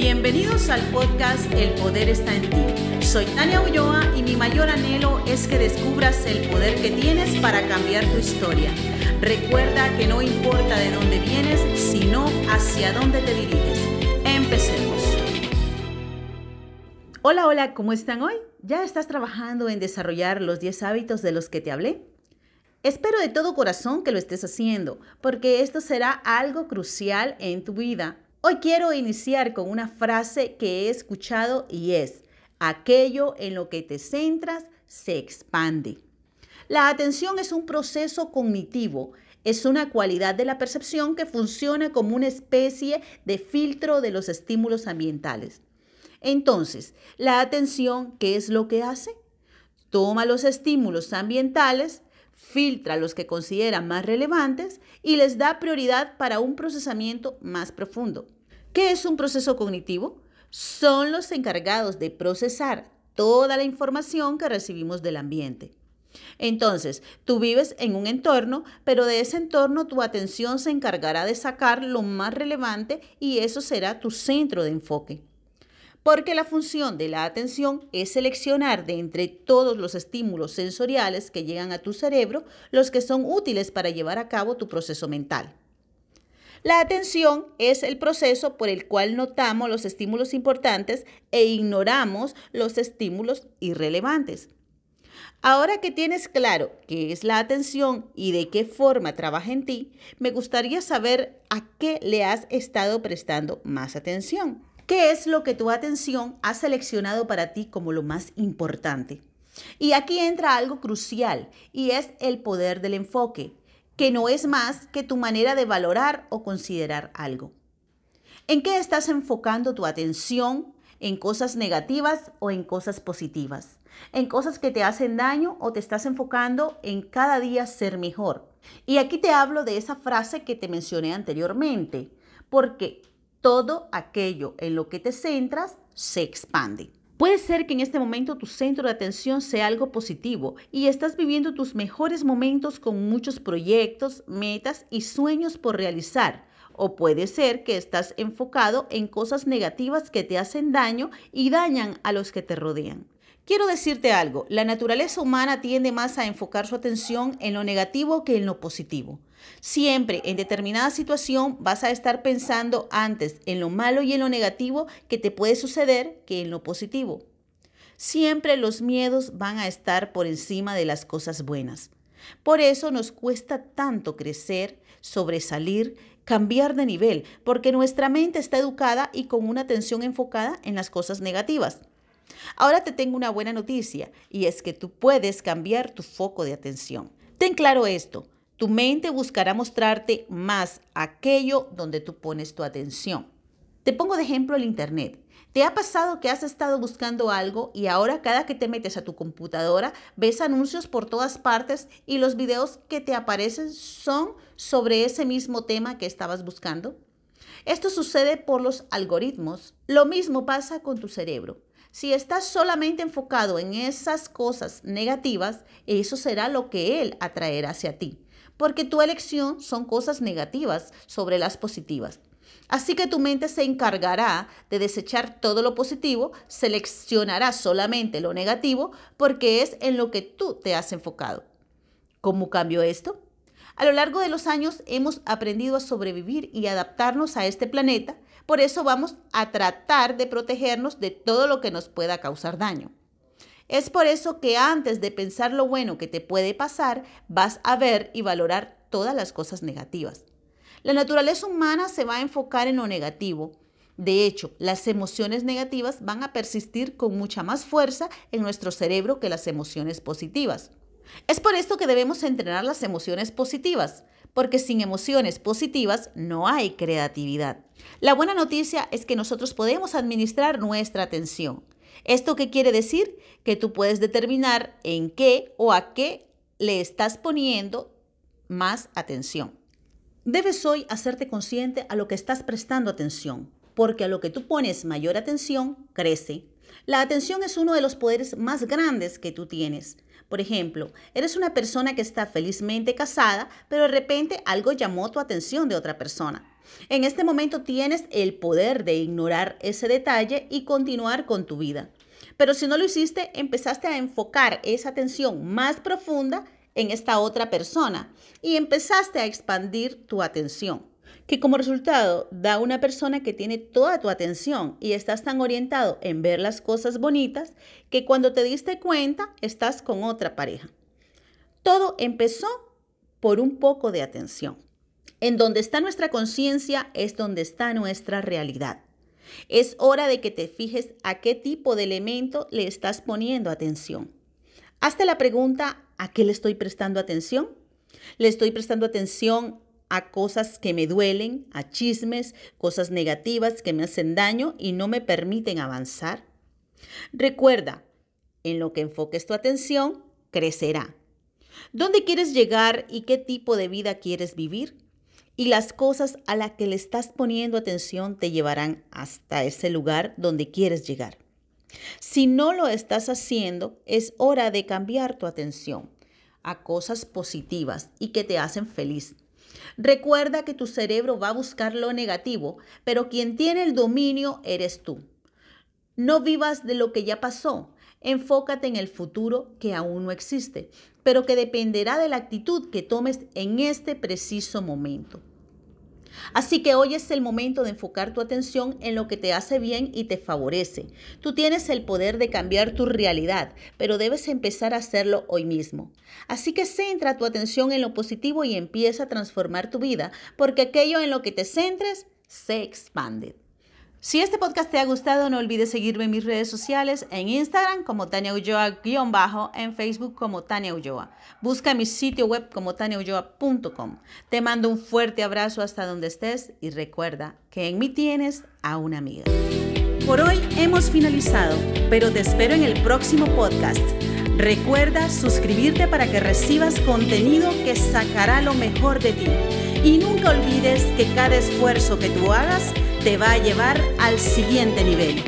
Bienvenidos al podcast El Poder está en ti. Soy Tania Ulloa y mi mayor anhelo es que descubras el poder que tienes para cambiar tu historia. Recuerda que no importa de dónde vienes, sino hacia dónde te diriges. Empecemos. Hola, hola, ¿cómo están hoy? ¿Ya estás trabajando en desarrollar los 10 hábitos de los que te hablé? Espero de todo corazón que lo estés haciendo, porque esto será algo crucial en tu vida. Hoy quiero iniciar con una frase que he escuchado y es, aquello en lo que te centras se expande. La atención es un proceso cognitivo, es una cualidad de la percepción que funciona como una especie de filtro de los estímulos ambientales. Entonces, la atención, ¿qué es lo que hace? Toma los estímulos ambientales, filtra los que considera más relevantes y les da prioridad para un procesamiento más profundo. ¿Qué es un proceso cognitivo? Son los encargados de procesar toda la información que recibimos del ambiente. Entonces, tú vives en un entorno, pero de ese entorno tu atención se encargará de sacar lo más relevante y eso será tu centro de enfoque porque la función de la atención es seleccionar de entre todos los estímulos sensoriales que llegan a tu cerebro los que son útiles para llevar a cabo tu proceso mental. La atención es el proceso por el cual notamos los estímulos importantes e ignoramos los estímulos irrelevantes. Ahora que tienes claro qué es la atención y de qué forma trabaja en ti, me gustaría saber a qué le has estado prestando más atención. ¿Qué es lo que tu atención ha seleccionado para ti como lo más importante? Y aquí entra algo crucial y es el poder del enfoque, que no es más que tu manera de valorar o considerar algo. ¿En qué estás enfocando tu atención? ¿En cosas negativas o en cosas positivas? ¿En cosas que te hacen daño o te estás enfocando en cada día ser mejor? Y aquí te hablo de esa frase que te mencioné anteriormente, porque todo aquello en lo que te centras se expande. Puede ser que en este momento tu centro de atención sea algo positivo y estás viviendo tus mejores momentos con muchos proyectos, metas y sueños por realizar. O puede ser que estás enfocado en cosas negativas que te hacen daño y dañan a los que te rodean. Quiero decirte algo, la naturaleza humana tiende más a enfocar su atención en lo negativo que en lo positivo. Siempre en determinada situación vas a estar pensando antes en lo malo y en lo negativo que te puede suceder que en lo positivo. Siempre los miedos van a estar por encima de las cosas buenas. Por eso nos cuesta tanto crecer, sobresalir, cambiar de nivel, porque nuestra mente está educada y con una atención enfocada en las cosas negativas. Ahora te tengo una buena noticia y es que tú puedes cambiar tu foco de atención. Ten claro esto, tu mente buscará mostrarte más aquello donde tú pones tu atención. Te pongo de ejemplo el Internet. ¿Te ha pasado que has estado buscando algo y ahora cada que te metes a tu computadora ves anuncios por todas partes y los videos que te aparecen son sobre ese mismo tema que estabas buscando? Esto sucede por los algoritmos. Lo mismo pasa con tu cerebro. Si estás solamente enfocado en esas cosas negativas, eso será lo que Él atraerá hacia ti, porque tu elección son cosas negativas sobre las positivas. Así que tu mente se encargará de desechar todo lo positivo, seleccionará solamente lo negativo, porque es en lo que tú te has enfocado. ¿Cómo cambio esto? A lo largo de los años hemos aprendido a sobrevivir y adaptarnos a este planeta por eso vamos a tratar de protegernos de todo lo que nos pueda causar daño. Es por eso que antes de pensar lo bueno que te puede pasar, vas a ver y valorar todas las cosas negativas. La naturaleza humana se va a enfocar en lo negativo. De hecho, las emociones negativas van a persistir con mucha más fuerza en nuestro cerebro que las emociones positivas. Es por esto que debemos entrenar las emociones positivas porque sin emociones positivas no hay creatividad. La buena noticia es que nosotros podemos administrar nuestra atención. ¿Esto qué quiere decir? Que tú puedes determinar en qué o a qué le estás poniendo más atención. Debes hoy hacerte consciente a lo que estás prestando atención, porque a lo que tú pones mayor atención, crece. La atención es uno de los poderes más grandes que tú tienes. Por ejemplo, eres una persona que está felizmente casada, pero de repente algo llamó tu atención de otra persona. En este momento tienes el poder de ignorar ese detalle y continuar con tu vida. Pero si no lo hiciste, empezaste a enfocar esa atención más profunda en esta otra persona y empezaste a expandir tu atención que como resultado da una persona que tiene toda tu atención y estás tan orientado en ver las cosas bonitas que cuando te diste cuenta estás con otra pareja. Todo empezó por un poco de atención. En donde está nuestra conciencia es donde está nuestra realidad. Es hora de que te fijes a qué tipo de elemento le estás poniendo atención. Hazte la pregunta, ¿a qué le estoy prestando atención? ¿Le estoy prestando atención a cosas que me duelen, a chismes, cosas negativas que me hacen daño y no me permiten avanzar. Recuerda, en lo que enfoques tu atención, crecerá. ¿Dónde quieres llegar y qué tipo de vida quieres vivir? Y las cosas a las que le estás poniendo atención te llevarán hasta ese lugar donde quieres llegar. Si no lo estás haciendo, es hora de cambiar tu atención a cosas positivas y que te hacen feliz. Recuerda que tu cerebro va a buscar lo negativo, pero quien tiene el dominio eres tú. No vivas de lo que ya pasó, enfócate en el futuro que aún no existe, pero que dependerá de la actitud que tomes en este preciso momento. Así que hoy es el momento de enfocar tu atención en lo que te hace bien y te favorece. Tú tienes el poder de cambiar tu realidad, pero debes empezar a hacerlo hoy mismo. Así que centra tu atención en lo positivo y empieza a transformar tu vida, porque aquello en lo que te centres se expande. Si este podcast te ha gustado, no olvides seguirme en mis redes sociales, en Instagram como Tania Ulloa-bajo, en Facebook como Tania Ulloa. Busca mi sitio web como taniaulloa.com. Te mando un fuerte abrazo hasta donde estés y recuerda que en mí tienes a una amiga. Por hoy hemos finalizado, pero te espero en el próximo podcast. Recuerda suscribirte para que recibas contenido que sacará lo mejor de ti. Y nunca olvides que cada esfuerzo que tú hagas te va a llevar al siguiente nivel.